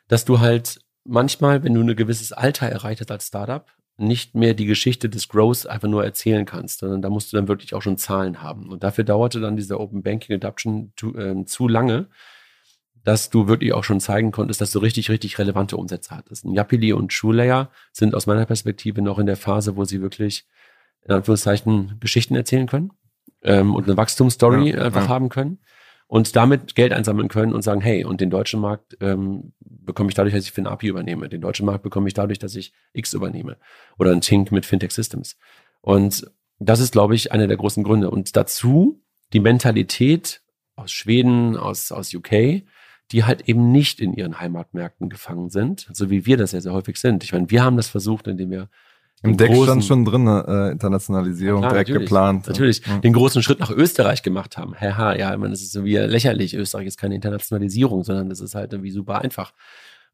dass du halt manchmal, wenn du ein gewisses Alter erreicht hast als Startup, nicht mehr die Geschichte des Growth einfach nur erzählen kannst, sondern da musst du dann wirklich auch schon Zahlen haben. Und dafür dauerte dann dieser Open Banking Adoption zu, äh, zu lange, dass du wirklich auch schon zeigen konntest, dass du richtig, richtig relevante Umsätze hattest. Yapili und TrueLayer sind aus meiner Perspektive noch in der Phase, wo sie wirklich in Anführungszeichen Geschichten erzählen können ähm, und eine Wachstumsstory ja, einfach ja. haben können und damit Geld einsammeln können und sagen, hey, und den deutschen Markt ähm, bekomme ich dadurch, dass ich FinAPI übernehme. Den deutschen Markt bekomme ich dadurch, dass ich X übernehme. Oder ein Tink mit Fintech Systems. Und das ist, glaube ich, einer der großen Gründe. Und dazu die Mentalität aus Schweden, aus, aus UK, die halt eben nicht in ihren Heimatmärkten gefangen sind, so wie wir das ja sehr häufig sind. Ich meine, wir haben das versucht, indem wir im Deck großen, stand schon drin, äh, Internationalisierung klar, direkt natürlich, geplant. Natürlich, ja. den großen Schritt nach Österreich gemacht haben. Haha, ja, ich meine, das ist so wie lächerlich. Österreich ist keine Internationalisierung, sondern das ist halt irgendwie super einfach.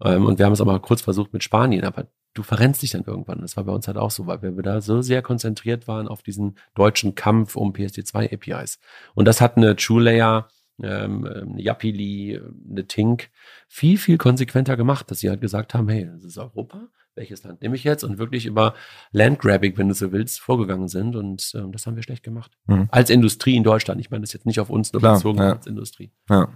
Ähm, und wir haben es aber kurz versucht mit Spanien, aber du verrennst dich dann irgendwann. Das war bei uns halt auch so, weil wir da so sehr konzentriert waren auf diesen deutschen Kampf um PSD2 APIs. Und das hat eine True Layer, ähm, eine Yapili, eine Tink viel, viel konsequenter gemacht, dass sie halt gesagt haben, hey, das ist Europa welches Land nehme ich jetzt und wirklich über Landgrabbing, wenn du so willst, vorgegangen sind und ähm, das haben wir schlecht gemacht. Mhm. Als Industrie in Deutschland. Ich meine das jetzt nicht auf uns nur Klar, bezogen, ja. als Industrie. Ja.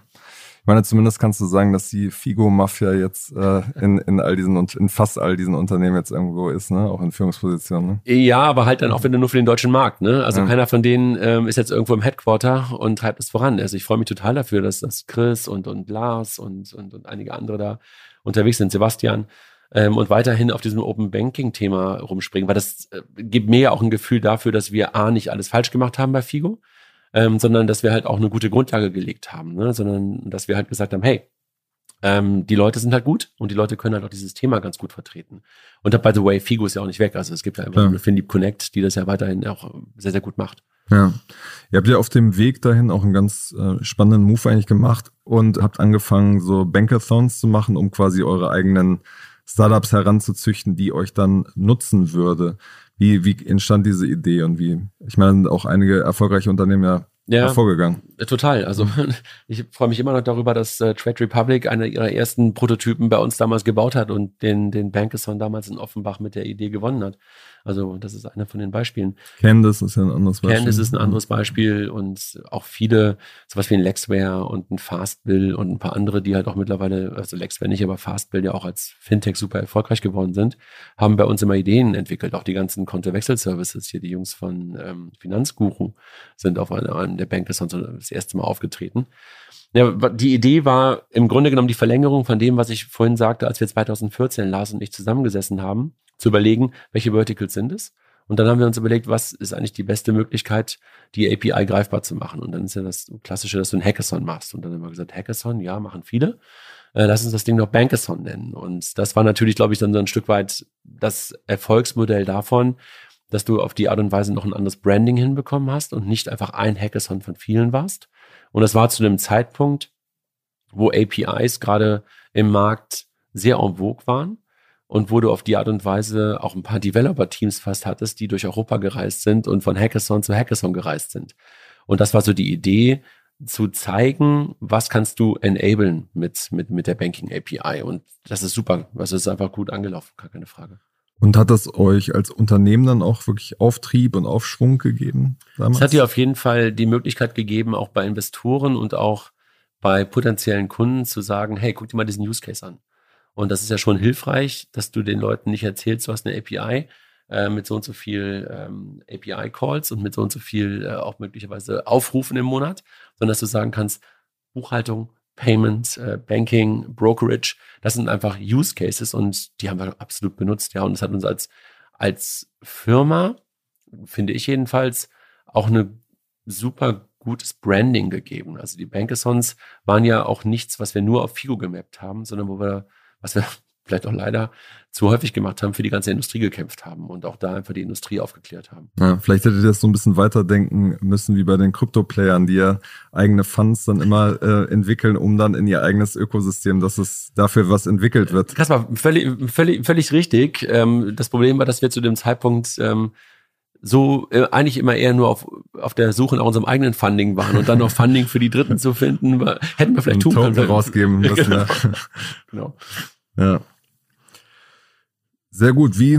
Ich meine, zumindest kannst du sagen, dass die Figo-Mafia jetzt äh, in, in all diesen und in fast all diesen Unternehmen jetzt irgendwo ist, ne? Auch in Führungspositionen. Ne? Ja, aber halt dann auch wieder nur für den deutschen Markt, ne? Also ja. keiner von denen ähm, ist jetzt irgendwo im Headquarter und treibt es voran. Also ich freue mich total dafür, dass das Chris und, und Lars und, und, und einige andere da unterwegs sind, Sebastian ähm, und weiterhin auf diesem Open Banking Thema rumspringen, weil das äh, gibt mir ja auch ein Gefühl dafür, dass wir A nicht alles falsch gemacht haben bei Figo, ähm, sondern dass wir halt auch eine gute Grundlage gelegt haben, ne? sondern dass wir halt gesagt haben, hey, ähm, die Leute sind halt gut und die Leute können halt auch dieses Thema ganz gut vertreten. Und by the way, Figo ist ja auch nicht weg. Also es gibt ja einfach ja. eine Finlieb Connect, die das ja weiterhin auch sehr, sehr gut macht. Ja. Ihr habt ja auf dem Weg dahin auch einen ganz äh, spannenden Move eigentlich gemacht und habt angefangen, so Bankathons zu machen, um quasi eure eigenen Startups heranzuzüchten, die euch dann nutzen würde. Wie, wie entstand diese Idee und wie, ich meine, auch einige erfolgreiche Unternehmen ja ja, hervorgegangen. Total. Also ich freue mich immer noch darüber, dass äh, Trade Republic einer ihrer ersten Prototypen bei uns damals gebaut hat und den, den Bankathon damals in Offenbach mit der Idee gewonnen hat. Also das ist einer von den Beispielen. Candice ist ja ein anderes Beispiel. Candice ist ein anderes Beispiel und auch viele, sowas wie ein Lexware und ein Fastbill und ein paar andere, die halt auch mittlerweile, also Lexware nicht, aber Fastbill ja auch als Fintech super erfolgreich geworden sind, haben bei uns immer Ideen entwickelt. Auch die ganzen Kontowechselservices hier, die Jungs von ähm, Finanzguru sind auf einem der Bank das das erste Mal aufgetreten. Ja, die Idee war im Grunde genommen die Verlängerung von dem, was ich vorhin sagte, als wir 2014 Lars und ich zusammengesessen haben zu überlegen, welche Verticals sind es. Und dann haben wir uns überlegt, was ist eigentlich die beste Möglichkeit, die API greifbar zu machen. Und dann ist ja das Klassische, dass du ein Hackathon machst. Und dann haben wir gesagt, Hackathon, ja, machen viele. Äh, lass uns das Ding noch Bankathon nennen. Und das war natürlich, glaube ich, dann so ein Stück weit das Erfolgsmodell davon, dass du auf die Art und Weise noch ein anderes Branding hinbekommen hast und nicht einfach ein Hackathon von vielen warst. Und das war zu einem Zeitpunkt, wo APIs gerade im Markt sehr en vogue waren und wo du auf die Art und Weise auch ein paar Developer-Teams fast hattest, die durch Europa gereist sind und von Hackathon zu Hackathon gereist sind. Und das war so die Idee, zu zeigen, was kannst du enablen mit, mit, mit der Banking API. Und das ist super. Das ist einfach gut angelaufen, gar keine Frage. Und hat das euch als Unternehmen dann auch wirklich Auftrieb und Aufschwung gegeben? Es hat dir auf jeden Fall die Möglichkeit gegeben, auch bei Investoren und auch bei potenziellen Kunden zu sagen, hey, guck dir mal diesen Use Case an. Und das ist ja schon hilfreich, dass du den Leuten nicht erzählst, du hast eine API äh, mit so und so viel ähm, API-Calls und mit so und so viel äh, auch möglicherweise Aufrufen im Monat, sondern dass du sagen kannst, Buchhaltung, Payments, äh, Banking, Brokerage, das sind einfach Use Cases und die haben wir absolut benutzt, ja. Und das hat uns als, als Firma, finde ich jedenfalls, auch eine super gutes Branding gegeben. Also die Bankathons waren ja auch nichts, was wir nur auf Figo gemappt haben, sondern wo wir was wir vielleicht auch leider zu häufig gemacht haben, für die ganze Industrie gekämpft haben und auch da einfach die Industrie aufgeklärt haben. Ja, vielleicht hättet ihr das so ein bisschen weiterdenken müssen wie bei den Krypto-Playern, die ja eigene Funds dann immer äh, entwickeln, um dann in ihr eigenes Ökosystem, dass es dafür was entwickelt wird. Kaspar, völlig, völlig, völlig richtig. Ähm, das Problem war, dass wir zu dem Zeitpunkt ähm, so äh, eigentlich immer eher nur auf, auf der Suche nach unserem eigenen Funding waren und dann noch Funding für die Dritten zu finden, war, hätten wir vielleicht tun können. rausgeben müssen. genau. genau. Ja. Sehr gut. Wie,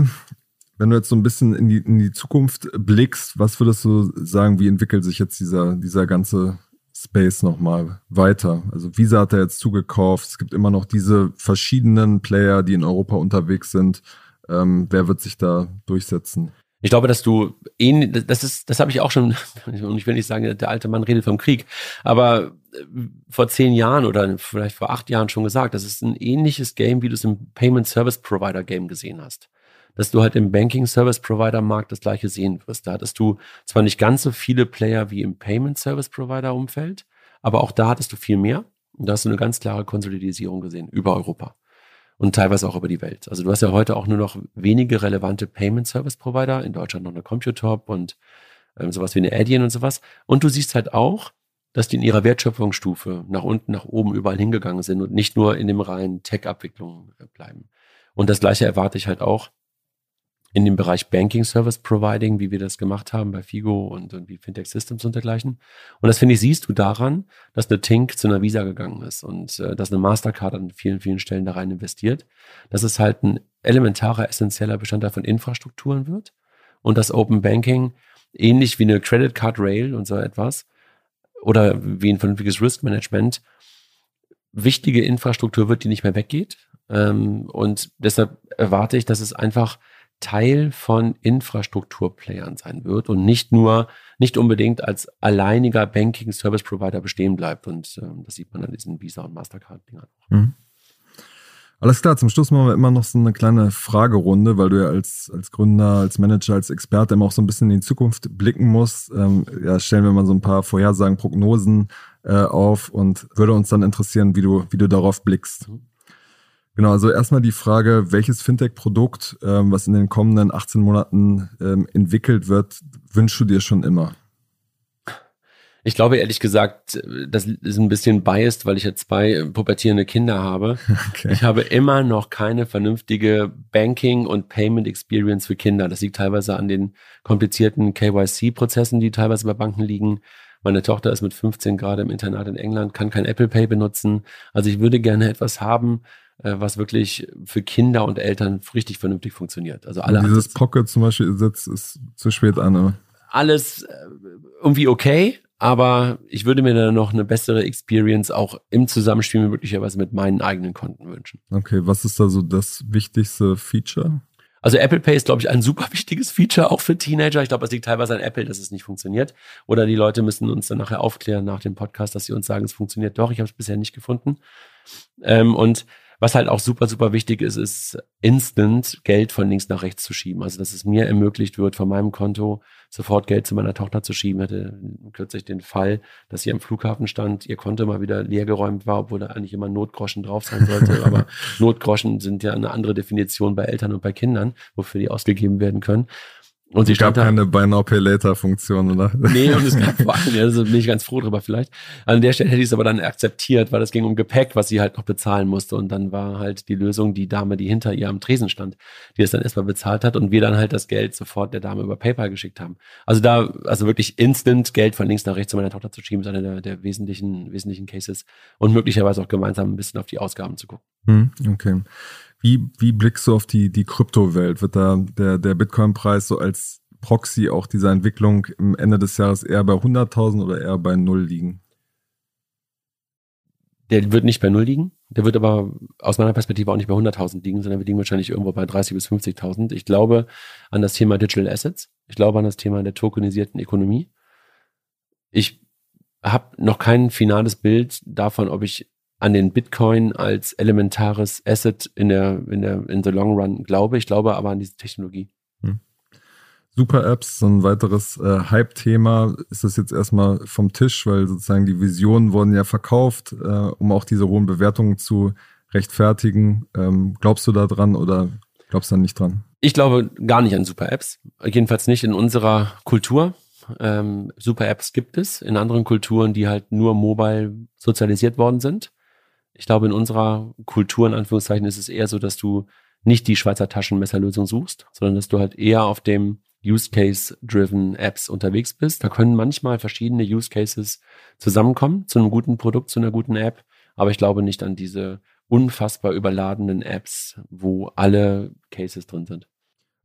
wenn du jetzt so ein bisschen in die, in die Zukunft blickst, was würdest du sagen, wie entwickelt sich jetzt dieser, dieser ganze Space nochmal weiter? Also Visa hat er jetzt zugekauft. Es gibt immer noch diese verschiedenen Player, die in Europa unterwegs sind. Ähm, wer wird sich da durchsetzen? Ich glaube, dass du das ist, das habe ich auch schon, und ich will nicht sagen, der alte Mann redet vom Krieg, aber äh, vor zehn Jahren oder vielleicht vor acht Jahren schon gesagt, das ist ein ähnliches Game, wie du es im Payment Service Provider Game gesehen hast. Dass du halt im Banking Service Provider Markt das gleiche sehen wirst. Da hattest du zwar nicht ganz so viele Player wie im Payment Service Provider Umfeld, aber auch da hattest du viel mehr. Da hast du eine ganz klare Konsolidisierung gesehen über Europa und teilweise auch über die Welt. Also du hast ja heute auch nur noch wenige relevante Payment Service Provider, in Deutschland noch eine Computop und ähm, sowas wie eine Adyen und sowas. Und du siehst halt auch, dass die in ihrer Wertschöpfungsstufe nach unten, nach oben überall hingegangen sind und nicht nur in dem reinen Tech-Abwicklung äh, bleiben. Und das gleiche erwarte ich halt auch in dem Bereich Banking Service Providing, wie wir das gemacht haben bei Figo und, wie Fintech Systems und dergleichen. Und das finde ich, siehst du daran, dass eine Tink zu einer Visa gegangen ist und äh, dass eine Mastercard an vielen, vielen Stellen da rein investiert. Dass es halt ein elementarer, essentieller Bestandteil von Infrastrukturen wird und dass Open Banking ähnlich wie eine Credit Card Rail und so etwas oder wie ein vernünftiges Risk Management wichtige Infrastruktur wird, die nicht mehr weggeht. Ähm, und deshalb erwarte ich, dass es einfach Teil von Infrastrukturplayern sein wird und nicht nur, nicht unbedingt als alleiniger Banking Service Provider bestehen bleibt. Und äh, das sieht man an diesen Visa und Mastercard-Dingern. Mhm. Alles klar, zum Schluss machen wir immer noch so eine kleine Fragerunde, weil du ja als, als Gründer, als Manager, als Experte immer auch so ein bisschen in die Zukunft blicken musst. Ähm, ja, stellen wir mal so ein paar Vorhersagen, Prognosen äh, auf und würde uns dann interessieren, wie du, wie du darauf blickst. Mhm. Genau, also erstmal die Frage, welches Fintech-Produkt, ähm, was in den kommenden 18 Monaten ähm, entwickelt wird, wünschst du dir schon immer? Ich glaube ehrlich gesagt, das ist ein bisschen biased, weil ich ja zwei pubertierende Kinder habe. Okay. Ich habe immer noch keine vernünftige Banking- und Payment-Experience für Kinder. Das liegt teilweise an den komplizierten KYC-Prozessen, die teilweise bei Banken liegen. Meine Tochter ist mit 15 gerade im Internat in England, kann kein Apple Pay benutzen. Also ich würde gerne etwas haben, was wirklich für Kinder und Eltern richtig vernünftig funktioniert. Also alle dieses Pocket zum Beispiel setzt ist zu spät an. Oder? Alles äh, irgendwie okay, aber ich würde mir da noch eine bessere Experience auch im Zusammenspiel möglicherweise mit meinen eigenen Konten wünschen. Okay, was ist da so das wichtigste Feature? Also Apple Pay ist, glaube ich, ein super wichtiges Feature auch für Teenager. Ich glaube, es liegt teilweise an Apple, dass es nicht funktioniert. Oder die Leute müssen uns dann nachher aufklären nach dem Podcast, dass sie uns sagen, es funktioniert doch. Ich habe es bisher nicht gefunden. Ähm, und was halt auch super, super wichtig ist, ist instant Geld von links nach rechts zu schieben. Also, dass es mir ermöglicht wird, von meinem Konto sofort Geld zu meiner Tochter zu schieben. Ich hatte kürzlich den Fall, dass sie am Flughafen stand, ihr Konto mal wieder leergeräumt war, obwohl da eigentlich immer Notgroschen drauf sein sollte. Aber Notgroschen sind ja eine andere Definition bei Eltern und bei Kindern, wofür die ausgegeben werden können. Und sie es gab keine Buy Now Pay Later Funktion, oder? Nee, und es gab vor allem, ja, also bin ich ganz froh drüber vielleicht. An der Stelle hätte ich es aber dann akzeptiert, weil es ging um Gepäck, was sie halt noch bezahlen musste. Und dann war halt die Lösung die Dame, die hinter ihr am Tresen stand, die es dann erstmal bezahlt hat und wir dann halt das Geld sofort der Dame über PayPal geschickt haben. Also da, also wirklich instant Geld von links nach rechts zu meiner Tochter zu schieben, ist einer der, der wesentlichen, wesentlichen Cases und möglicherweise auch gemeinsam ein bisschen auf die Ausgaben zu gucken. Hm, okay. Wie, wie blickst du auf die, die Kryptowelt? Wird da der, der Bitcoin-Preis so als Proxy auch dieser Entwicklung im Ende des Jahres eher bei 100.000 oder eher bei Null liegen? Der wird nicht bei Null liegen. Der wird aber aus meiner Perspektive auch nicht bei 100.000 liegen, sondern wir liegen wahrscheinlich irgendwo bei 30.000 bis 50.000. Ich glaube an das Thema Digital Assets. Ich glaube an das Thema der tokenisierten Ökonomie. Ich habe noch kein finales Bild davon, ob ich an den Bitcoin als elementares Asset in der, in der, in the long run glaube. Ich glaube aber an diese Technologie. Hm. Super-Apps, so ein weiteres äh, Hype-Thema. Ist das jetzt erstmal vom Tisch, weil sozusagen die Visionen wurden ja verkauft, äh, um auch diese hohen Bewertungen zu rechtfertigen. Ähm, glaubst du da dran oder glaubst du da nicht dran? Ich glaube gar nicht an Super-Apps. Jedenfalls nicht in unserer Kultur. Ähm, Super-Apps gibt es in anderen Kulturen, die halt nur mobile sozialisiert worden sind. Ich glaube, in unserer Kultur, in Anführungszeichen, ist es eher so, dass du nicht die Schweizer Taschenmesserlösung suchst, sondern dass du halt eher auf dem Use Case-driven Apps unterwegs bist. Da können manchmal verschiedene Use Cases zusammenkommen zu einem guten Produkt, zu einer guten App. Aber ich glaube nicht an diese unfassbar überladenen Apps, wo alle Cases drin sind.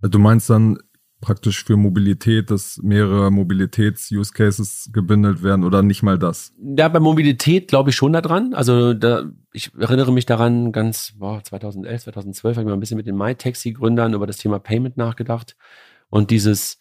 Du meinst dann praktisch für Mobilität, dass mehrere Mobilitäts-Use Cases gebündelt werden oder nicht mal das? Ja, bei Mobilität glaube ich schon daran. Also da, ich erinnere mich daran, ganz boah, 2011, 2012 habe ich mal ein bisschen mit den MyTaxi-Gründern über das Thema Payment nachgedacht. Und dieses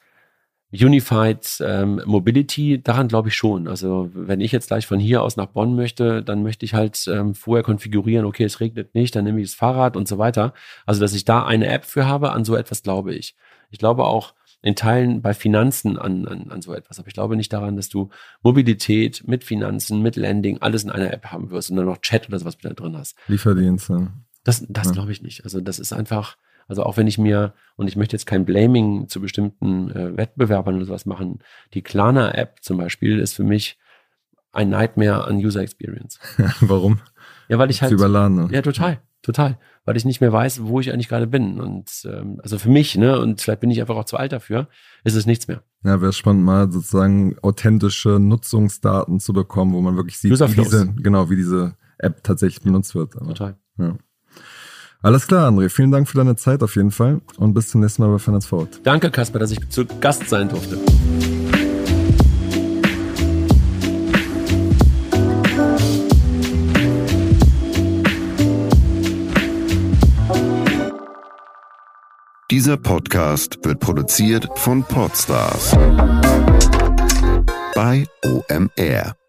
Unified ähm, Mobility, daran glaube ich schon. Also wenn ich jetzt gleich von hier aus nach Bonn möchte, dann möchte ich halt ähm, vorher konfigurieren, okay, es regnet nicht, dann nehme ich das Fahrrad und so weiter. Also dass ich da eine App für habe, an so etwas glaube ich. Ich glaube auch, in Teilen bei Finanzen an, an, an so etwas. Aber ich glaube nicht daran, dass du Mobilität mit Finanzen, mit Landing, alles in einer App haben wirst und dann noch Chat oder sowas da drin hast. Lieferdienste. Das, das ja. glaube ich nicht. Also das ist einfach, also auch wenn ich mir, und ich möchte jetzt kein Blaming zu bestimmten äh, Wettbewerbern oder sowas machen, die Klarna-App zum Beispiel ist für mich ein Nightmare an User Experience. Warum? Ja, weil ich halt. Überladen, ne? Ja, total, total. Weil ich nicht mehr weiß, wo ich eigentlich gerade bin. Und ähm, also für mich, ne, und vielleicht bin ich einfach auch zu alt dafür, ist es nichts mehr. Ja, wäre spannend, mal sozusagen authentische Nutzungsdaten zu bekommen, wo man wirklich sieht, wie diese, genau, wie diese App tatsächlich benutzt wird. Aber, total. Ja. Alles klar, André. Vielen Dank für deine Zeit auf jeden Fall und bis zum nächsten Mal bei Finance Forward. Danke, Kasper, dass ich zu Gast sein durfte. Dieser Podcast wird produziert von Podstars bei OMR.